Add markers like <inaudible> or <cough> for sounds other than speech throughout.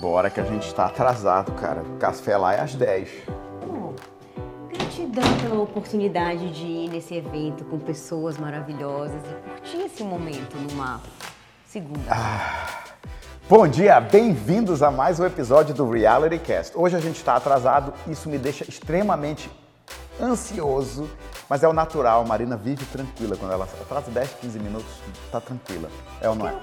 Bora que a gente está atrasado, cara. O café lá é às 10. Bom, gratidão pela oportunidade de ir nesse evento com pessoas maravilhosas e curtir esse momento numa segunda. Bom dia, bem-vindos a mais um episódio do Reality Cast. Hoje a gente está atrasado, isso me deixa extremamente ansioso, mas é o natural. A Marina vive tranquila quando ela atrasa 10, 15 minutos, tá tranquila. É ou não é?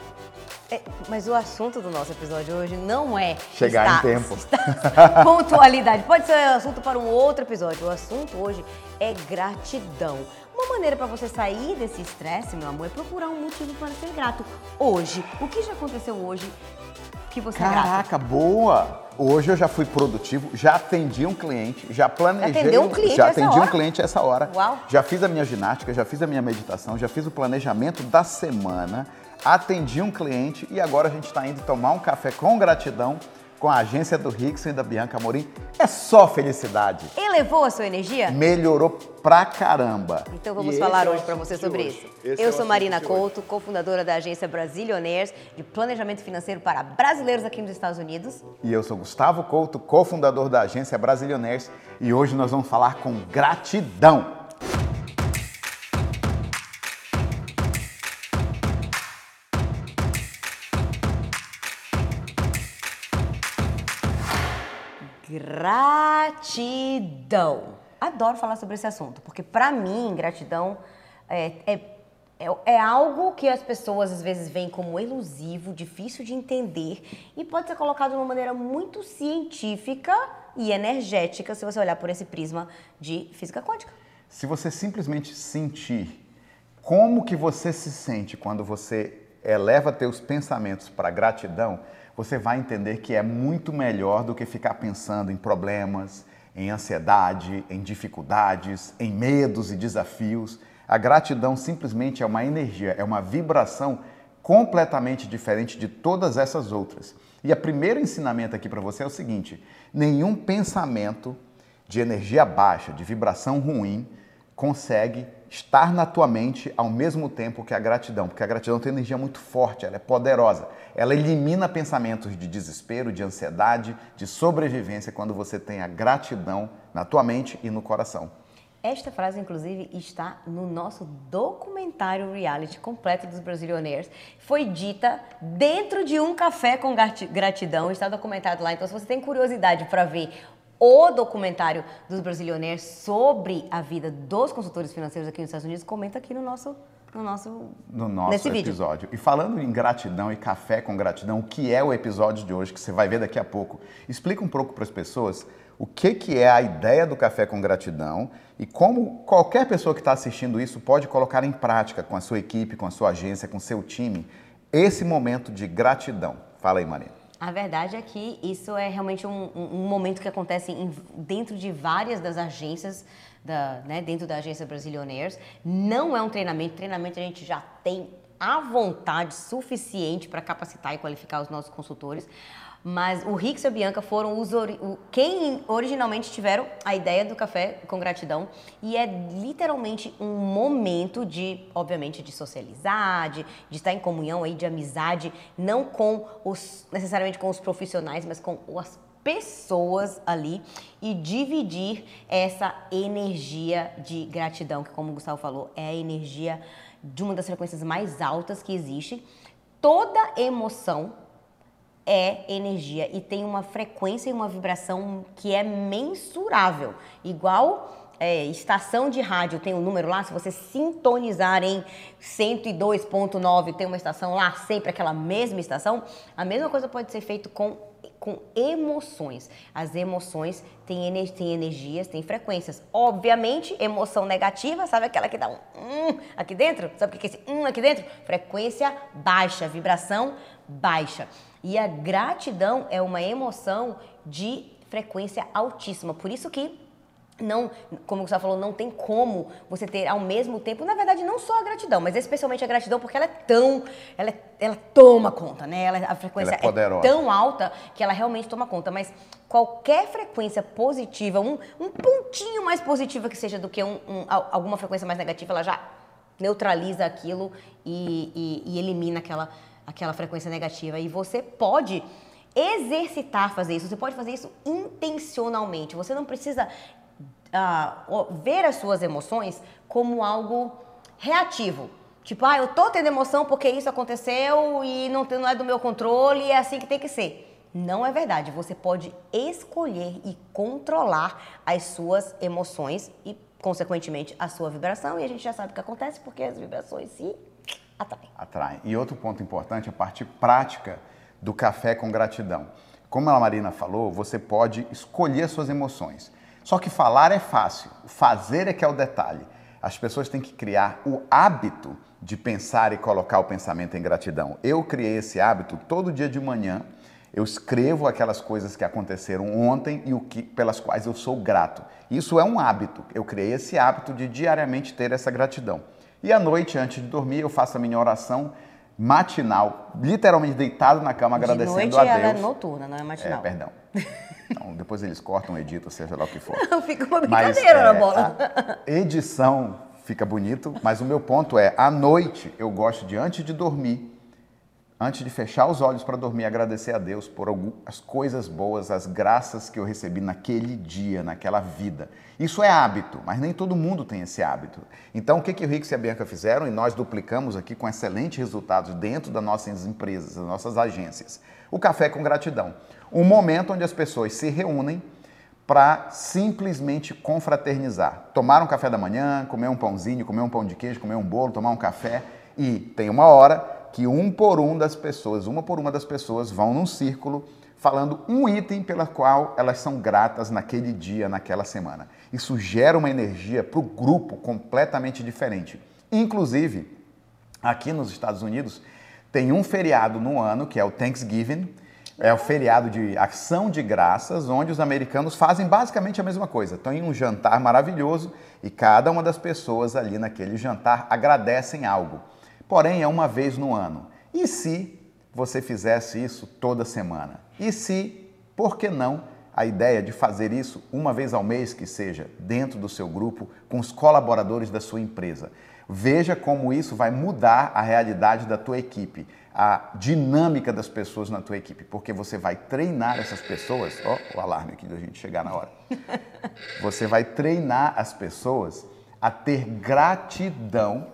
É, mas o assunto do nosso episódio hoje não é Chegar em tempo. <laughs> pontualidade. Pode ser assunto para um outro episódio. O assunto hoje é gratidão. Uma maneira para você sair desse estresse, meu amor, é procurar um motivo para ser grato. Hoje, o que já aconteceu hoje que você é grato? Caraca, boa! Hoje eu já fui produtivo, já atendi um cliente, já planejei. Atendeu um cliente Já atendi um cliente essa hora. Uau. Já fiz a minha ginástica, já fiz a minha meditação, já fiz o planejamento da semana, atendi um cliente e agora a gente está indo tomar um café com gratidão com a agência do Rickson e da Bianca Amorim. É só felicidade. Elevou a sua energia? Melhorou pra caramba. Então vamos E falar é hoje para você sobre hoje. isso. Esse é Eu o sou Marina. Couto, cofundadora da agência Brasilionaires de planejamento financeiro para brasileiros aqui nos Estados Unidos. E eu sou Gustavo Couto, cofundador da agência Brasilionaires, e hoje nós vamos falar com gratidão. Gratidão. Adoro falar sobre esse assunto, porque para mim, gratidão é, é, é, é algo que as pessoas às vezes veem como elusivo, difícil de entender e pode ser colocado de uma maneira muito científica e energética se você olhar por esse prisma de física quântica. Se você simplesmente sentir como que você se sente quando você eleva teus pensamentos para gratidão, você vai entender que é muito melhor do que ficar pensando em problemas, em ansiedade, em dificuldades, em medos e desafios. A gratidão simplesmente é uma energia, é uma vibração completamente diferente de todas essas outras. E o primeiro ensinamento aqui para você é o seguinte: nenhum pensamento de energia baixa, de vibração ruim, consegue estar na tua mente ao mesmo tempo que a gratidão, porque a gratidão tem energia muito forte, ela é poderosa. Ela elimina pensamentos de desespero, de ansiedade, de sobrevivência quando você tem a gratidão na tua mente e no coração. Esta frase, inclusive, está no nosso documentário reality completo dos Brasilionaires. Foi dita dentro de um café com grati- gratidão, está documentado lá. Então, se você tem curiosidade para ver o documentário dos Brasilionaires sobre a vida dos consultores financeiros aqui nos Estados Unidos, comenta aqui no nosso, no nosso, no nosso nesse vídeo. episódio. E falando em gratidão e café com gratidão, o que é o episódio de hoje que você vai ver daqui a pouco? Explica um pouco para as pessoas o que, que é a ideia do café com gratidão e como qualquer pessoa que está assistindo isso pode colocar em prática com a sua equipe, com a sua agência, com o seu time, esse momento de gratidão. Fala aí, Marina. A verdade é que isso é realmente um, um- momento que acontece em- dentro de várias das agências, da, né, dentro da agência Brasilionaires. Não é um treinamento, treinamento a gente já tem à vontade suficiente para capacitar e qualificar os nossos consultores. Mas o Rix e a Bianca foram os ori- o- quem originalmente tiveram a ideia do café com gratidão e é literalmente um momento de, obviamente, de socializar, de, de estar em comunhão aí, de amizade, não com os necessariamente com os profissionais, mas com as pessoas ali e dividir essa energia de gratidão, que como o Gustavo falou, é a energia de uma das frequências mais altas que existe. Toda emoção é energia e tem uma frequência e uma vibração que é mensurável. Igual é, estação de rádio tem um número lá, se você sintonizar em 102.9, tem uma estação lá, sempre aquela mesma estação, a mesma coisa pode ser feito com com emoções. As emoções têm, ener- têm energias, têm frequências. Obviamente, emoção negativa, sabe aquela que dá um hum aqui dentro? Sabe o que é esse hum aqui dentro? Frequência baixa, vibração baixa. E a gratidão é uma emoção de frequência altíssima. Por isso que não, como você falou, não tem como você ter ao mesmo tempo, na verdade, não só a gratidão, mas especialmente a gratidão, porque ela é tão, ela, é- ela toma conta, né? Ela, a frequência Ela é poderosa. tão alta que ela realmente toma conta. Mas qualquer frequência positiva, um, um pontinho mais positiva que seja do que um- um- al- alguma frequência mais negativa, ela já neutraliza aquilo e, e- e elimina aquela, aquela frequência negativa. E você pode exercitar fazer isso. Você pode fazer isso intencionalmente. Você não precisa uh, ver as suas emoções como algo reativo. Tipo, ah, eu tô tendo emoção porque isso aconteceu e não, não é do meu controle e é assim que tem que ser. Não é verdade. Você pode escolher e controlar as suas emoções e, consequentemente, a sua vibração. E a gente já sabe o que acontece porque as vibrações se Atraem. E outro ponto importante, a parte prática do café com gratidão. Como a Marina falou, você pode escolher suas emoções. Só que falar é fácil, fazer é que é o detalhe. As pessoas têm que criar o hábito de pensar e colocar o pensamento em gratidão. Eu criei esse hábito todo dia de manhã. Eu escrevo aquelas coisas que aconteceram ontem e o que, pelas quais eu sou grato. Isso é um hábito. Eu criei esse hábito de diariamente ter essa gratidão. E à noite, antes de dormir, eu faço a minha oração matinal, literalmente deitado na cama, agradecendo noite, a Deus. Ela é noturna, não é matinal. É, perdão. Então, depois eles cortam, editam, seja lá o que for. <laughs> Não, fica uma brincadeira mas, é, na bola. edição fica bonito, mas o meu ponto é, à noite eu gosto de, antes de dormir, antes de fechar os olhos para dormir, agradecer a Deus por as coisas boas, as graças que eu recebi naquele dia, naquela vida. Isso é hábito, mas nem todo mundo tem esse hábito. Então, o que, que o Rix e a Bianca fizeram, e nós duplicamos aqui com excelentes resultados dentro das nossas empresas, das nossas agências. O café com gratidão. Um momento onde as pessoas se reúnem para simplesmente confraternizar. Tomar um café da manhã, comer um pãozinho, comer um pão de queijo, comer um bolo, tomar um café e tem uma hora que um por um das pessoas, uma por uma das pessoas vão num círculo falando um item pela qual elas são gratas naquele dia, naquela semana. Isso gera uma energia para o grupo completamente diferente. Inclusive, aqui nos Estados Unidos, tem um feriado no ano que é o Thanksgiving, é o feriado de ação de graças, onde os americanos fazem basicamente a mesma coisa. Estão em um jantar maravilhoso e cada uma das pessoas ali naquele jantar agradecem algo. Porém, é uma vez no ano. E se você fizesse isso toda semana? E se, por que não, a ideia de fazer isso uma vez ao mês, que seja, dentro do seu grupo, com os colaboradores da sua empresa? Veja como isso vai mudar a realidade da tua equipe a dinâmica das pessoas na tua equipe, porque você vai treinar essas pessoas, ó, o alarme aqui da gente chegar na hora. Você vai treinar as pessoas a ter gratidão,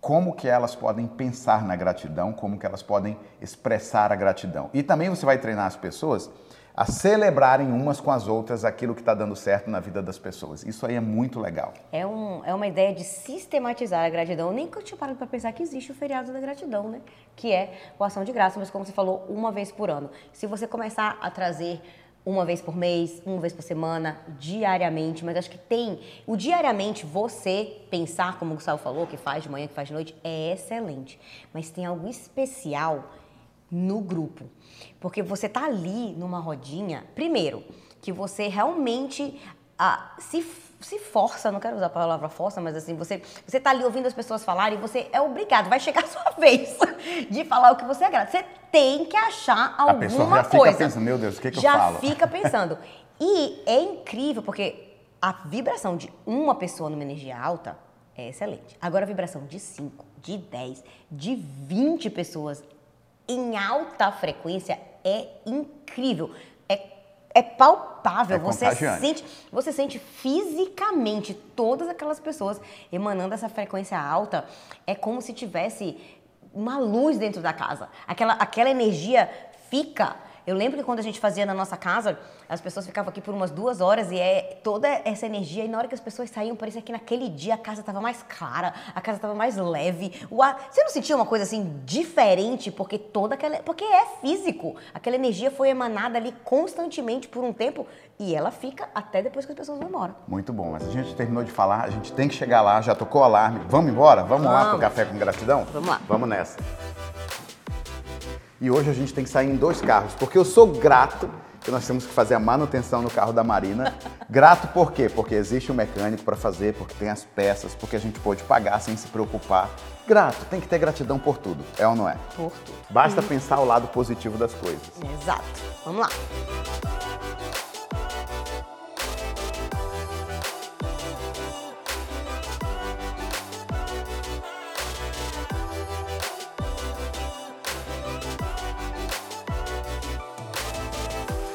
como que elas podem pensar na gratidão, como que elas podem expressar a gratidão. E também você vai treinar as pessoas a celebrarem umas com as outras aquilo que está dando certo na vida das pessoas. Isso aí é muito legal. É, um, é uma ideia de sistematizar a gratidão. Nem que eu tinha parado para pensar que existe o feriado da gratidão, né? Que é o ação de graça, mas como você falou, uma vez por ano. Se você começar a trazer uma vez por mês, uma vez por semana, diariamente, mas acho que tem. O diariamente, você pensar, como o Gustavo falou, que faz de manhã, que faz de noite, é excelente. Mas tem algo especial no grupo. Porque você tá ali numa rodinha, primeiro, que você realmente ah, se, se força, não quero usar a palavra força, mas assim, você, você tá ali ouvindo as pessoas falarem e você é obrigado, vai chegar a sua <laughs> vez de falar o que você agrada. Você tem que achar alguma coisa. A pessoa já coisa. fica pensando, meu Deus, o que, que já eu falo? Já fica <laughs> pensando. E é incrível, porque a vibração de uma pessoa numa energia alta é excelente. Agora a vibração de 5, de 10, de 20 pessoas em alta frequência é incrível. É, palpável. É você sente, você sente fisicamente todas aquelas pessoas emanando essa frequência alta. É como se tivesse uma luz dentro da casa. Aquela, aquela energia fica eu lembro que quando a gente fazia na nossa casa, as pessoas ficavam aqui por umas duas horas e é toda essa energia. E na hora que as pessoas saíam, parecia que naquele dia a casa estava mais clara, a casa estava mais leve. O ar... Você não sentia uma coisa assim diferente? Porque toda aquela. Porque é físico. Aquela energia foi emanada ali constantemente por um tempo e ela fica até depois que as pessoas vão embora. Muito bom. Mas a gente terminou de falar, a gente tem que chegar lá, já tocou o alarme. Vamos embora? Vamos, Vamos. lá pro Café com Gratidão? Vamos lá. Vamos nessa. E hoje a gente tem que sair em dois carros, porque eu sou grato que nós temos que fazer a manutenção no carro da Marina. Grato por quê? Porque existe um mecânico para fazer, porque tem as peças, porque a gente pode pagar sem se preocupar. Grato, tem que ter gratidão por tudo, é ou não é? Por tudo. Basta pensar o lado positivo das coisas. Exato. Vamos lá.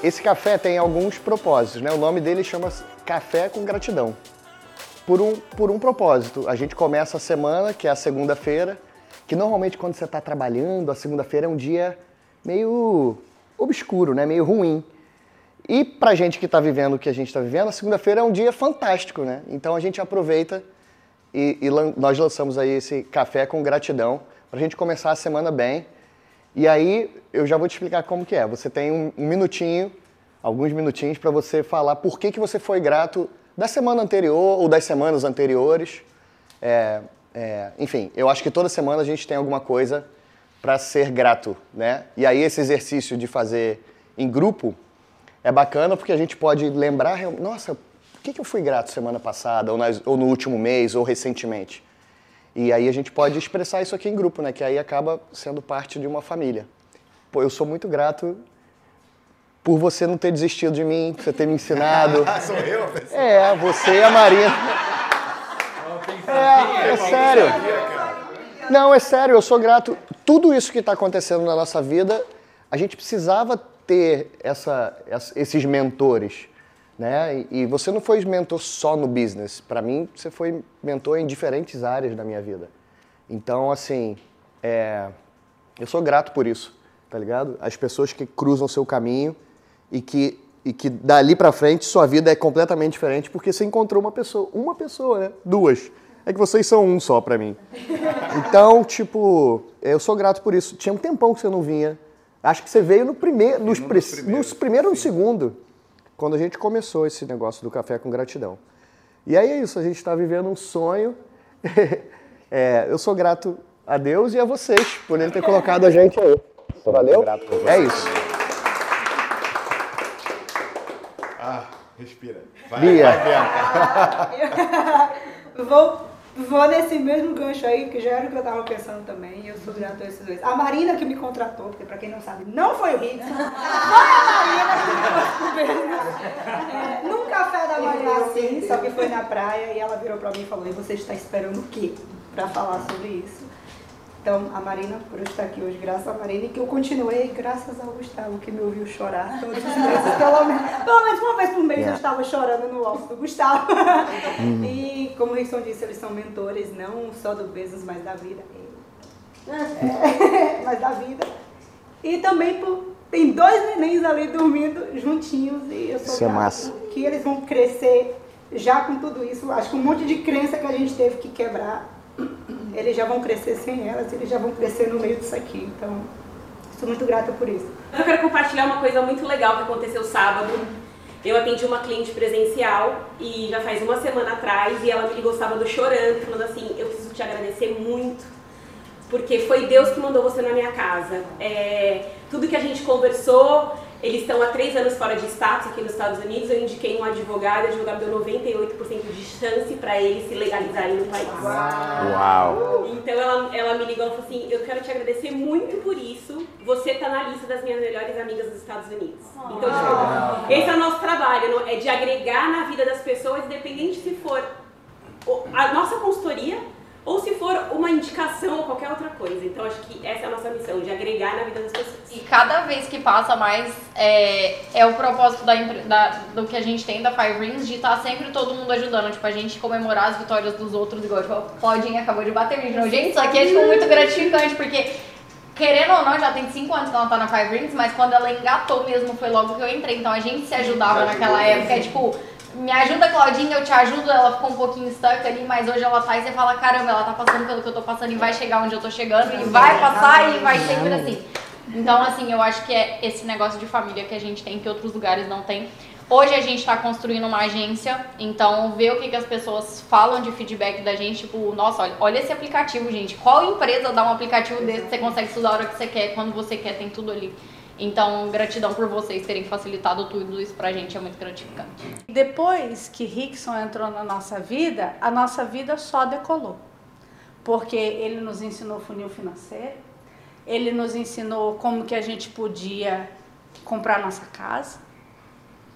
Esse café tem alguns propósitos, né? O nome dele chama Café com Gratidão. Por um, por um propósito. A gente começa a semana, que é a segunda-feira, que normalmente quando você está trabalhando, a segunda-feira é um dia meio obscuro, né? Meio ruim. E pra gente que está vivendo o que a gente está vivendo, a segunda-feira é um dia fantástico, né? Então a gente aproveita e, e nós lançamos aí esse café com gratidão para a gente começar a semana bem. E aí eu já vou te explicar como que é. Você tem um, um minutinho, alguns minutinhos para você falar por que, que você foi grato da semana anterior ou das semanas anteriores. É, é, enfim, eu acho que toda semana a gente tem alguma coisa para ser grato, né? E aí esse exercício de fazer em grupo é bacana porque a gente pode lembrar, nossa, por que, que eu fui grato semana passada, ou, nas, ou no último mês, ou recentemente? E aí a gente pode expressar isso aqui em grupo, né? Que aí acaba sendo parte de uma família. Pô, eu sou muito grato por você não ter desistido de mim, por você ter me ensinado. <laughs> Sou eu, pessoal. É, você e a Marina. É, é sério. Não, é sério, eu sou grato. Tudo isso que está acontecendo na nossa vida, a gente precisava ter essa, esses mentores. Né? E você não foi mentor só no business. Para mim, você foi mentor em diferentes áreas da minha vida. Então, assim, é, eu sou grato por isso, tá ligado? As pessoas que cruzam o seu caminho e que, e que dali para frente sua vida é completamente diferente porque você encontrou uma pessoa, uma pessoa, né? Duas. É que vocês são um só para mim. <laughs> Então, tipo, eu sou grato por isso. Tinha um tempão que você não vinha. Acho que você veio no primeiro, nos, no, nos primeiros, nos no segundo, quando a gente começou esse negócio do café com gratidão. E aí é isso, a gente está vivendo um sonho. <laughs> é, eu sou grato a Deus e a vocês por ele ter colocado a gente aí. Valeu? É isso. Ah, respira. Vai, Bia. Vai, <laughs> <laughs> vou Vou nesse mesmo gancho aí, que já era o que eu estava pensando também, e eu sou grato a esses dois. A Marina que me contratou, porque para quem não sabe, não foi o Rickson, foi a Marina que me contratou. É, num café da manhã assim, só que foi na praia, e ela virou para mim e falou, e você está esperando o quê para falar sobre isso? Então, a Marina, por estar aqui hoje, graças a Marina, e que eu continuei graças ao Gustavo, que me ouviu chorar todos os meses, <laughs> pelo menos, pelo menos uma vez por mês yeah. eu estava chorando no alto do Gustavo. Uhum. <laughs> E, como o Rickson disse, eles são mentores, não só do business, mas da vida. É, <laughs> mas da vida. E também por, tem dois nenéns ali dormindo juntinhos, e eu sou Isso é massa. que eles vão crescer já com tudo isso. Acho que um monte de crença que a gente teve que quebrar eles já vão crescer sem elas, eles já vão crescer no meio disso aqui. Então, sou muito grata por isso. Eu quero compartilhar uma coisa muito legal que aconteceu sábado. Eu atendi uma cliente presencial e já faz uma semana atrás e ela me ligou sábado chorando, falando assim: Eu preciso te agradecer muito, porque foi Deus que mandou você na minha casa. É, tudo que a gente conversou, eles estão há três anos fora de status aqui nos Estados Unidos. Eu indiquei um advogado, o advogado deu 98% de chance para eles se legalizarem no país. Uau! Então ela, ela me ligou e falou assim: Eu quero te agradecer muito por isso. Você está na lista das minhas melhores amigas dos Estados Unidos. Então, tipo, esse é o nosso trabalho, é de agregar na vida das pessoas, independente se for a nossa consultoria ou se for uma indicação ou qualquer outra coisa. Então acho que essa é a nossa missão, de agregar na vida das pessoas. E cada vez que passa mais, é, é o propósito da, da, do que a gente tem da Five Rings, de estar tá sempre todo mundo ajudando, tipo, a gente comemorar as vitórias dos outros, igual tipo, a Claudinha acabou de bater no Gente, isso aqui é tipo, muito gratificante, porque querendo ou não, já tem 5 anos que ela tá na Five Rings, mas quando ela engatou mesmo foi logo que eu entrei. Então a gente se ajudava naquela época, é tipo me ajuda, Claudinha, eu te ajudo. Ela ficou um pouquinho stuck ali, mas hoje ela tá e você fala: caramba, ela tá passando pelo que eu tô passando e vai chegar onde eu tô chegando, e vai passar e vai sempre assim. Então, assim, eu acho que é esse negócio de família que a gente tem que outros lugares não tem. Hoje a gente está construindo uma agência, então ver o que, que as pessoas falam de feedback da gente, tipo, nossa, olha, olha esse aplicativo, gente. Qual empresa dá um aplicativo desse que você consegue estudar a hora que você quer, quando você quer, tem tudo ali. Então, gratidão por vocês terem facilitado tudo isso pra gente, é muito gratificante. Depois que Rickson entrou na nossa vida, a nossa vida só decolou. Porque ele nos ensinou funil financeiro, ele nos ensinou como que a gente podia comprar nossa casa,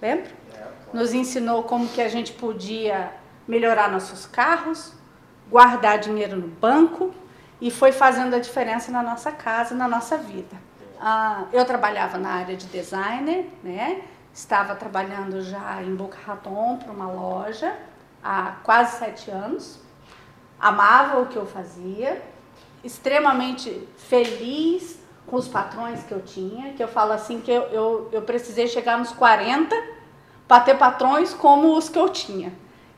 lembra? Nos ensinou como que a gente podia melhorar nossos carros, guardar dinheiro no banco e foi fazendo a diferença na nossa casa, na nossa vida. Ah, eu trabalhava na área de designer, né? estava trabalhando já em Boca Raton para uma loja há quase sete anos. Amava o que eu fazia, extremamente feliz com os patrões que eu tinha, que eu falo assim que eu, eu, eu precisei chegar nos 40 para ter patrões como os que eu tinha.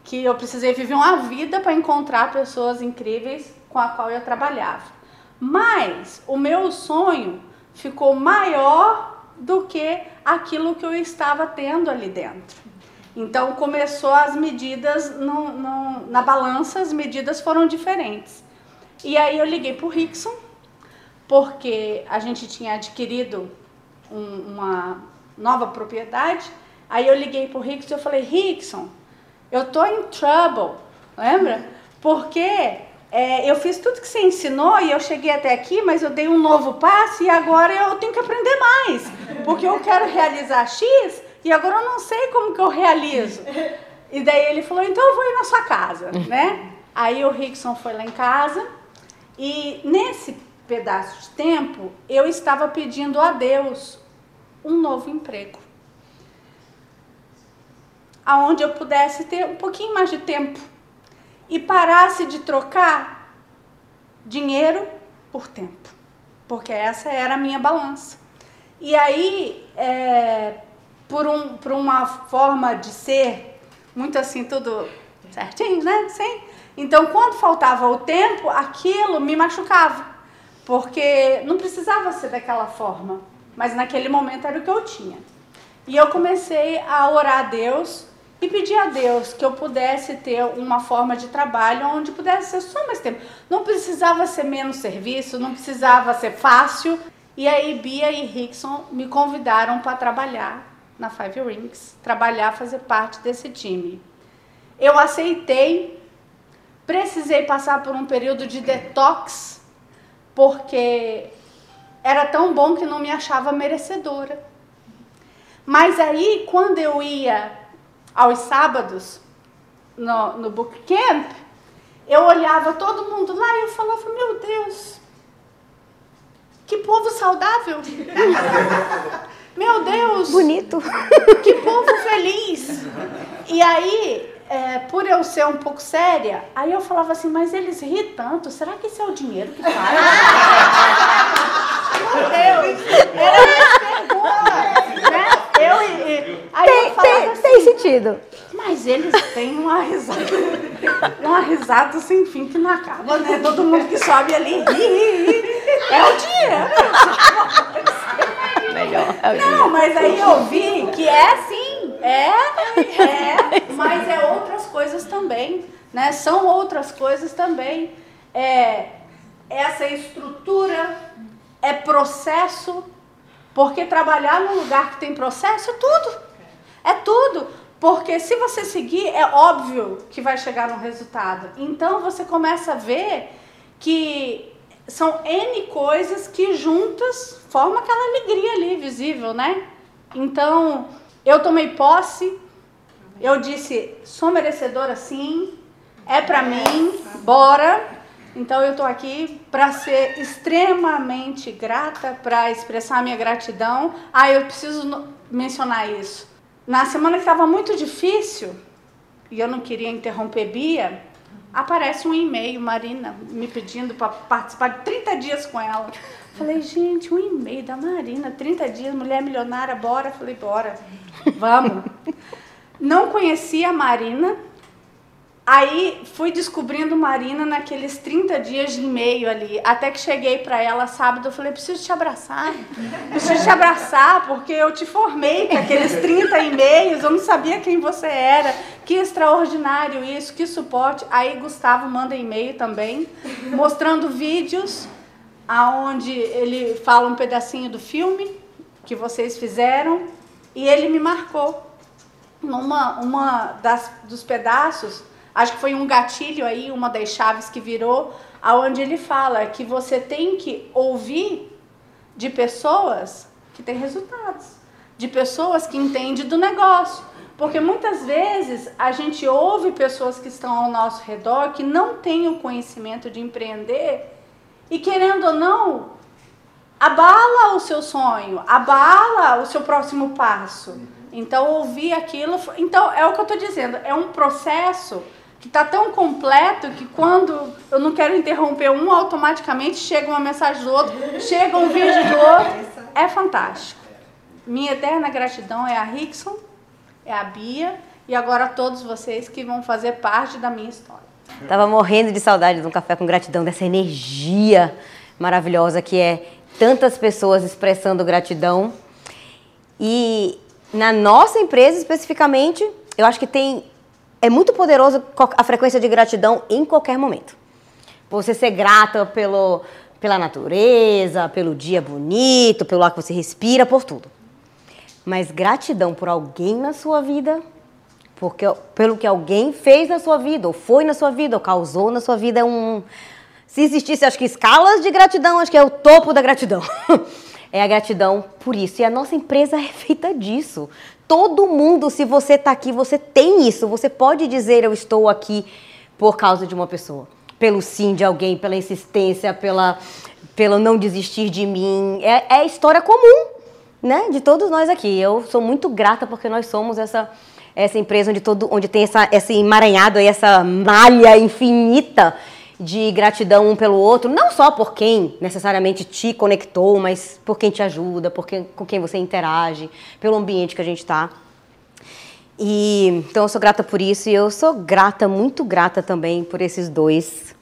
Que eu precisei viver uma vida para encontrar pessoas incríveis com a qual eu trabalhava. Mas o meu sonho ficou maior do que aquilo que eu estava tendo ali dentro. Então começou as medidas no, no, na balança, as medidas foram diferentes. E aí eu liguei para o Rickson, porque a gente tinha adquirido um, uma nova propriedade. Aí eu liguei para o Rickson e falei, Rickson, eu tô em trouble, lembra? Porque é, eu fiz tudo que você ensinou e eu cheguei até aqui, mas eu dei um novo passo e agora eu tenho que aprender mais. Porque eu quero realizar X e agora eu não sei como que eu realizo. E daí ele falou, então eu vou ir na sua casa, né? Aí o Rickson foi lá em casa e nesse pedaço de tempo eu estava pedindo a Deus um novo emprego. Aonde eu pudesse ter um pouquinho mais de tempo e parasse de trocar dinheiro por tempo, porque essa era a minha balança. E aí, é, por, um, por uma forma de ser muito assim, tudo certinho, né? Sim. Então, quando faltava o tempo, aquilo me machucava, porque não precisava ser daquela forma, mas naquele momento era o que eu tinha. E eu comecei a orar a Deus e pedir a Deus que eu pudesse ter uma forma de trabalho onde pudesse ser só mais tempo. Não precisava ser menos serviço, não precisava ser fácil. E aí Bia e Rickson me convidaram para trabalhar na Five Rings, trabalhar, fazer parte desse time. Eu aceitei, precisei passar por um período de detox, porque era tão bom que não me achava merecedora. Mas aí, quando eu ia aos sábados no, no bootcamp, eu olhava todo mundo lá e eu falava, meu Deus, que povo saudável. <laughs> meu Deus. Bonito. Que povo feliz. E aí, é, por eu ser um pouco séria, aí eu falava assim, mas eles ri tanto, será que esse é o dinheiro que faz? <laughs> meu Deus. Era essa pergunta, Eu, e, aí tem, tem, assim, tem sentido. mas eles têm uma risada, <laughs> uma risada sem fim que não acaba, né? Todo mundo que sobe ali ri, ri, ri. É o dinheiro. <laughs> Melhor. Não, mas aí eu vi que é sim, é, é, mas é outras coisas também, né? São outras coisas também. É essa estrutura, é processo, porque trabalhar num lugar que tem processo é tudo. É tudo. Porque se você seguir, é óbvio que vai chegar no resultado. Então você começa a ver que são N coisas que juntas formam aquela alegria ali visível, né? Então, eu tomei posse, eu disse, sou merecedora sim, é pra mim, bora. Então eu tô aqui para ser extremamente grata, para expressar minha gratidão. Ah, eu preciso mencionar isso. Na semana que estava muito difícil, e eu não queria interromper Bia, aparece um e-mail, Marina, me pedindo para participar de 30 dias com ela. Falei, gente, um e-mail da Marina, 30 dias, mulher milionária, bora. Falei, bora, vamos. Não conhecia a Marina, Aí fui descobrindo Marina naqueles 30 dias de e-mail ali, até que cheguei para ela sábado, eu falei, preciso te abraçar, preciso te abraçar, porque eu te formei com aqueles 30 e-mails, eu não sabia quem você era, que extraordinário isso, que suporte. Aí Gustavo manda e-mail também, mostrando vídeos aonde ele fala um pedacinho do filme que vocês fizeram, e ele me marcou numa uma das, dos pedaços, acho que foi um gatilho aí, uma das chaves que virou, aonde ele fala que você tem que ouvir de pessoas que têm resultados, de pessoas que entendem do negócio. Porque muitas vezes a gente ouve pessoas que estão ao nosso redor que não têm o conhecimento de empreender e querendo ou não, abala o seu sonho, abala o seu próximo passo. Então, ouvir aquilo. Então, é o que eu estou dizendo, é um processo que está tão completo que quando eu não quero interromper um, automaticamente chega uma mensagem do outro, chega um vídeo do outro. É fantástico. Minha eterna gratidão é a Rickson, é a Bia e agora todos vocês que vão fazer parte da minha história. Tava morrendo de saudade de um café com gratidão, dessa energia maravilhosa que é tantas pessoas expressando gratidão. E na nossa empresa especificamente, eu acho que tem é muito poderoso a frequência de gratidão em qualquer momento. Você ser grata pelo, pela natureza, pelo dia bonito, pelo ar que você respira, por tudo. Mas gratidão por alguém na sua vida, porque pelo que alguém fez na sua vida, ou foi na sua vida, ou causou na sua vida, é um, se existisse, acho que escalas de gratidão, acho que é o topo da gratidão. <laughs> é a gratidão por isso. E a nossa empresa é feita disso. Todo mundo, se você está aqui, você tem isso. Você pode dizer eu estou aqui por causa de uma pessoa. Pelo sim de alguém, pela insistência, pela, pelo não desistir de mim. É, é história comum, né? De todos nós aqui. Eu sou muito grata porque nós somos essa essa empresa onde todo onde tem essa esse emaranhado aí, essa malha infinita de gratidão um pelo outro, não só por quem necessariamente te conectou, mas por quem te ajuda, por quem, com quem você interage, pelo ambiente que a gente está. E então eu sou grata por isso e eu sou grata, muito grata também por esses dois.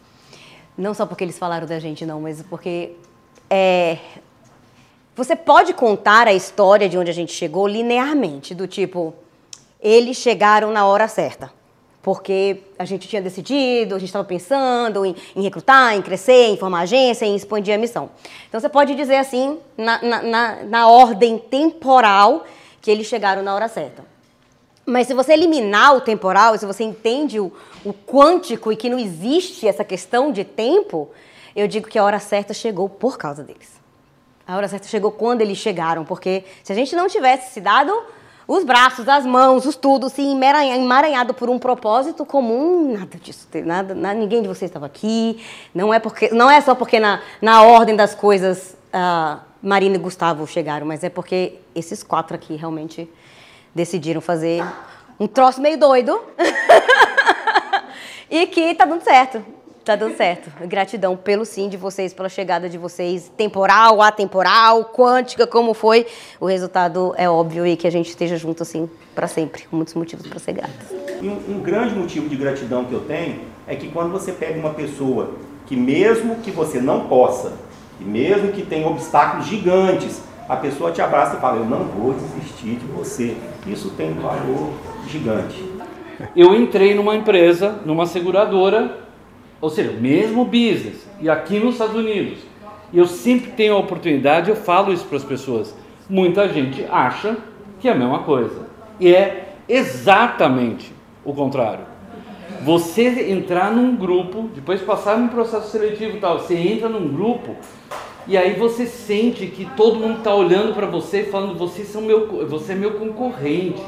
Não só porque eles falaram da gente, não, mas porque é, você pode contar a história de onde a gente chegou linearmente, do tipo, eles chegaram na hora certa porque a gente tinha decidido, a gente estava pensando em, em, recrutar, em crescer, em formar agência, em expandir a missão. Então você pode dizer assim, na, na, na, ordem temporal, que eles chegaram na hora certa. Mas se você eliminar o temporal, se você entende o, o quântico e que não existe essa questão de tempo, eu digo que a hora certa chegou por causa deles. A hora certa chegou quando eles chegaram, porque se a gente não tivesse se dado os braços, as mãos, os tudo, assim, emaranhado por um propósito comum, nada disso, nada, nada ninguém de vocês estava aqui, não é, porque, não é só porque na, na ordem das coisas uh, Marina e Gustavo chegaram, mas é porque esses quatro aqui realmente decidiram fazer um troço meio doido. <laughs> E que tá dando certo. Tá dando certo. Gratidão pelo sim de vocês, pela chegada de vocês, temporal, atemporal, quântica, como foi. O resultado é óbvio e que a gente esteja junto assim para sempre, com muitos motivos para ser gratos. Um, um grande motivo de gratidão que eu tenho é que quando você pega uma pessoa que mesmo que você não possa, e mesmo que tenha obstáculos gigantes, a pessoa te abraça e fala: Eu não vou desistir de você. Isso tem um valor gigante. Eu entrei numa empresa, numa seguradora, ou seja, mesmo business, e aqui nos Estados Unidos. E eu sempre tenho a oportunidade, eu falo isso para as pessoas. Muita gente acha que é a mesma coisa. E é exatamente o contrário. Você entrar num grupo, depois passar num processo seletivo e tal, você entra num grupo e aí você sente que todo mundo está olhando para você e falando, você, são meu, você é meu concorrente.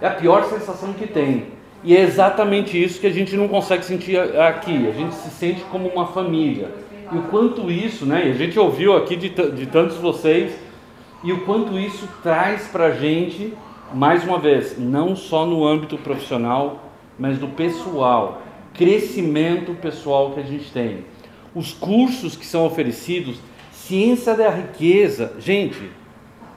É a pior sensação que tem. E é exatamente isso que a gente não consegue sentir aqui. A gente se sente como uma família. E o quanto isso, né? E a gente ouviu aqui de, de tantos vocês, e o quanto isso traz para a gente, mais uma vez, não só no âmbito profissional, mas do pessoal, crescimento pessoal que a gente tem. Os cursos que são oferecidos, ciência da riqueza, gente,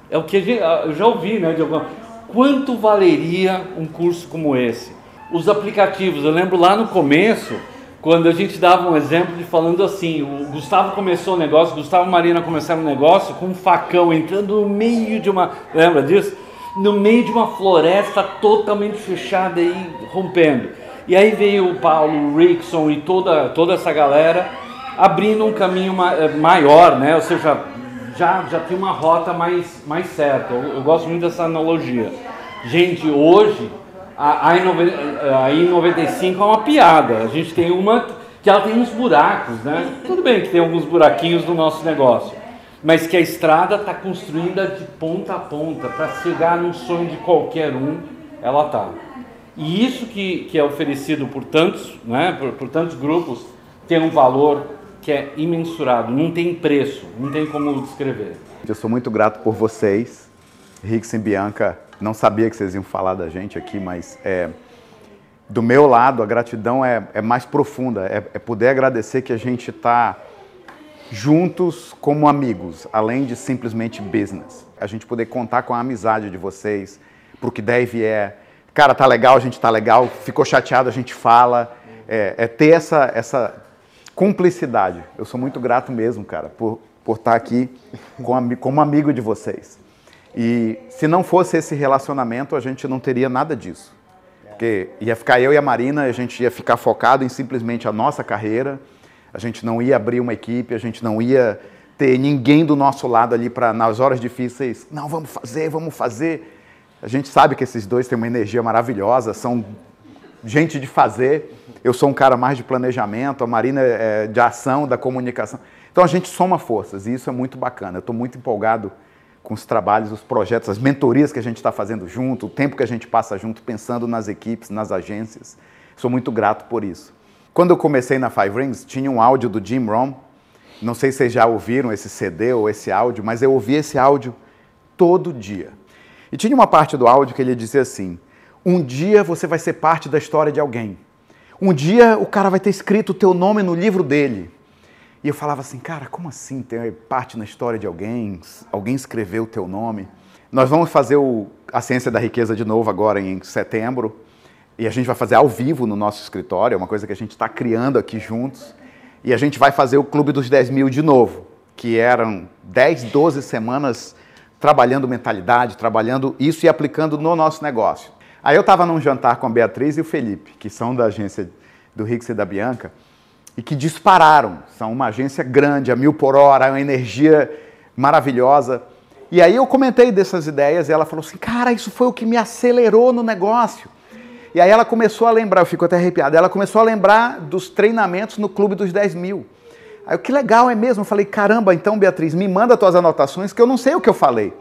é o que gente, eu já ouvi, né? De alguma, quanto valeria um curso como esse? Os aplicativos. Eu lembro lá no começo, quando a gente dava um exemplo de falando assim, o Gustavo começou o negócio, Gustavo e Marina começaram o negócio com um facão entrando no meio de uma, lembra disso? No meio de uma floresta totalmente fechada e rompendo. E aí veio o Paulo, o Rickson e toda, toda essa galera abrindo um caminho eh, maior, né? Ou seja, já, já tem uma rota mais, mais certa. Eu, eu gosto muito dessa analogia. Gente, hoje a, a, I95 é uma piada. A gente tem uma que ela tem uns buracos, né? Tudo bem que tem alguns buraquinhos no nosso negócio, mas que a estrada está construída de ponta a ponta para chegar no sonho de qualquer um, ela tá. E isso que, que é oferecido por tantos, né? Por, por tantos grupos tem um valor que é imensurável, não tem preço, não tem como descrever. Eu sou muito grato por vocês, Rix e Bianca. Não sabia que vocês iam falar da gente aqui, mas é, do meu lado a gratidão é, é mais profunda. É, é poder agradecer que a gente está juntos como amigos, além de simplesmente business. A gente poder contar com a amizade de vocês, pro que deve é, cara, tá legal, a gente tá legal, ficou chateado, a gente fala. É, é ter essa, essa cumplicidade. Eu sou muito grato mesmo, cara, por, por estar aqui com, como amigo de vocês. E se não fosse esse relacionamento, a gente não teria nada disso. Porque ia ficar eu e a Marina, a gente ia ficar focado em simplesmente a nossa carreira, a gente não ia abrir uma equipe, a gente não ia ter ninguém do nosso lado ali para, nas horas difíceis, não, vamos fazer, vamos fazer. A gente sabe que esses dois têm uma energia maravilhosa, são gente de fazer. Eu sou um cara mais de planejamento, a Marina é de ação, da comunicação. Então a gente soma forças e isso é muito bacana. Eu estou muito empolgado com os trabalhos, os projetos, as mentorias que a gente está fazendo junto, o tempo que a gente passa junto pensando nas equipes, nas agências. Sou muito grato por isso. Quando eu comecei na Five Rings, tinha um áudio do Jim Rohn. Não sei se vocês já ouviram esse CD ou esse áudio, mas eu ouvi esse áudio todo dia. E tinha uma parte do áudio que ele dizia assim: Um dia você vai ser parte da história de alguém. Um dia o cara vai ter escrito o teu nome no livro dele. E eu falava assim, cara, como assim ter parte na história de alguém? Alguém escreveu o teu nome? Nós vamos fazer o, a Ciência da Riqueza de novo agora em setembro. E a gente vai fazer ao vivo no nosso escritório, é uma coisa que a gente está criando aqui juntos. E a gente vai fazer o Clube dos 10 mil de novo, que eram 10, 12 semanas trabalhando mentalidade, trabalhando isso e aplicando no nosso negócio. Aí eu estava num jantar com a Beatriz e o Felipe, que são da agência do Rix e da Bianca, e que dispararam. São uma agência grande, a mil por hora, uma energia maravilhosa. E aí eu comentei dessas ideias e ela falou assim: Cara, isso foi o que me acelerou no negócio. E aí ela começou a lembrar, eu fico até arrepiado, ela começou a lembrar dos treinamentos no Clube dos 10 mil. Aí eu, que legal, é mesmo? Eu falei, caramba, então Beatriz, me manda tuas anotações que eu não sei o que eu falei.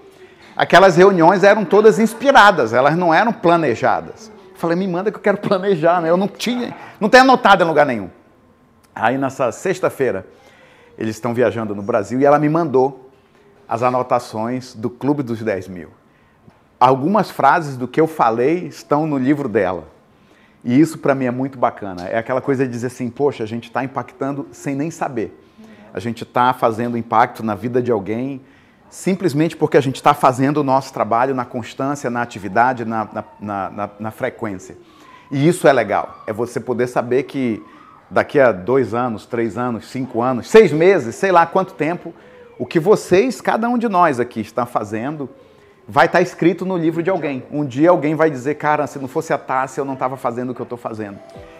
Aquelas reuniões eram todas inspiradas, elas não eram planejadas. Eu falei, me manda que eu quero planejar, né? Eu não tinha, não tenho anotado em lugar nenhum. Aí nessa sexta-feira, eles estão viajando no Brasil e ela me mandou as anotações do Clube dos 10 mil algumas frases do que eu falei estão no livro dela. E isso para mim é muito bacana. É aquela coisa de dizer assim, poxa, a gente está impactando sem nem saber. A gente está fazendo impacto na vida de alguém simplesmente porque a gente está fazendo o nosso trabalho na constância, na atividade, na, na, na, na, frequência. E isso é legal. É você poder saber que daqui a dois anos, três anos, cinco anos, seis meses, sei lá quanto tempo, o que vocês, cada um de nós aqui, está fazendo vai estar tá escrito no livro de alguém. Um dia alguém vai dizer, cara, se não fosse a Tássia, eu não estava fazendo o que eu estou fazendo.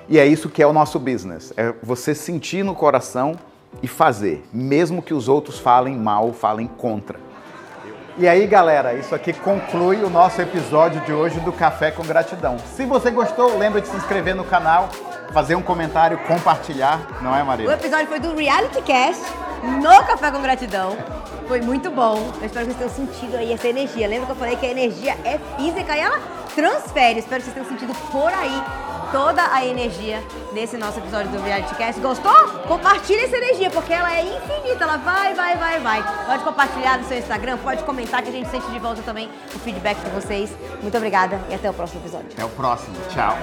E é isso que é o nosso business. É você sentir no coração e fazer, mesmo que os outros falem mal, falem contra. E aí, galera, isso aqui conclui o nosso episódio de hoje do Café com Gratidão. Se você gostou, lembra de se inscrever no canal, fazer um comentário, compartilhar, não é, Maria? O episódio foi do Reality Cast no Café com Gratidão. Foi muito bom. Eu espero que vocês tenham sentido aí essa energia. Lembra que eu falei que a energia é física e ela transfere. Espero que vocês tenham sentido por aí toda a energia nesse nosso episódio do Reality Cast. Gostou? Compartilha essa energia, porque ela é infinita. Ela vai, vai, vai, vai. Pode compartilhar no seu Instagram, pode comentar que a gente sente de volta também o feedback de vocês. Muito obrigada e até o próximo episódio. Até o próximo. Tchau.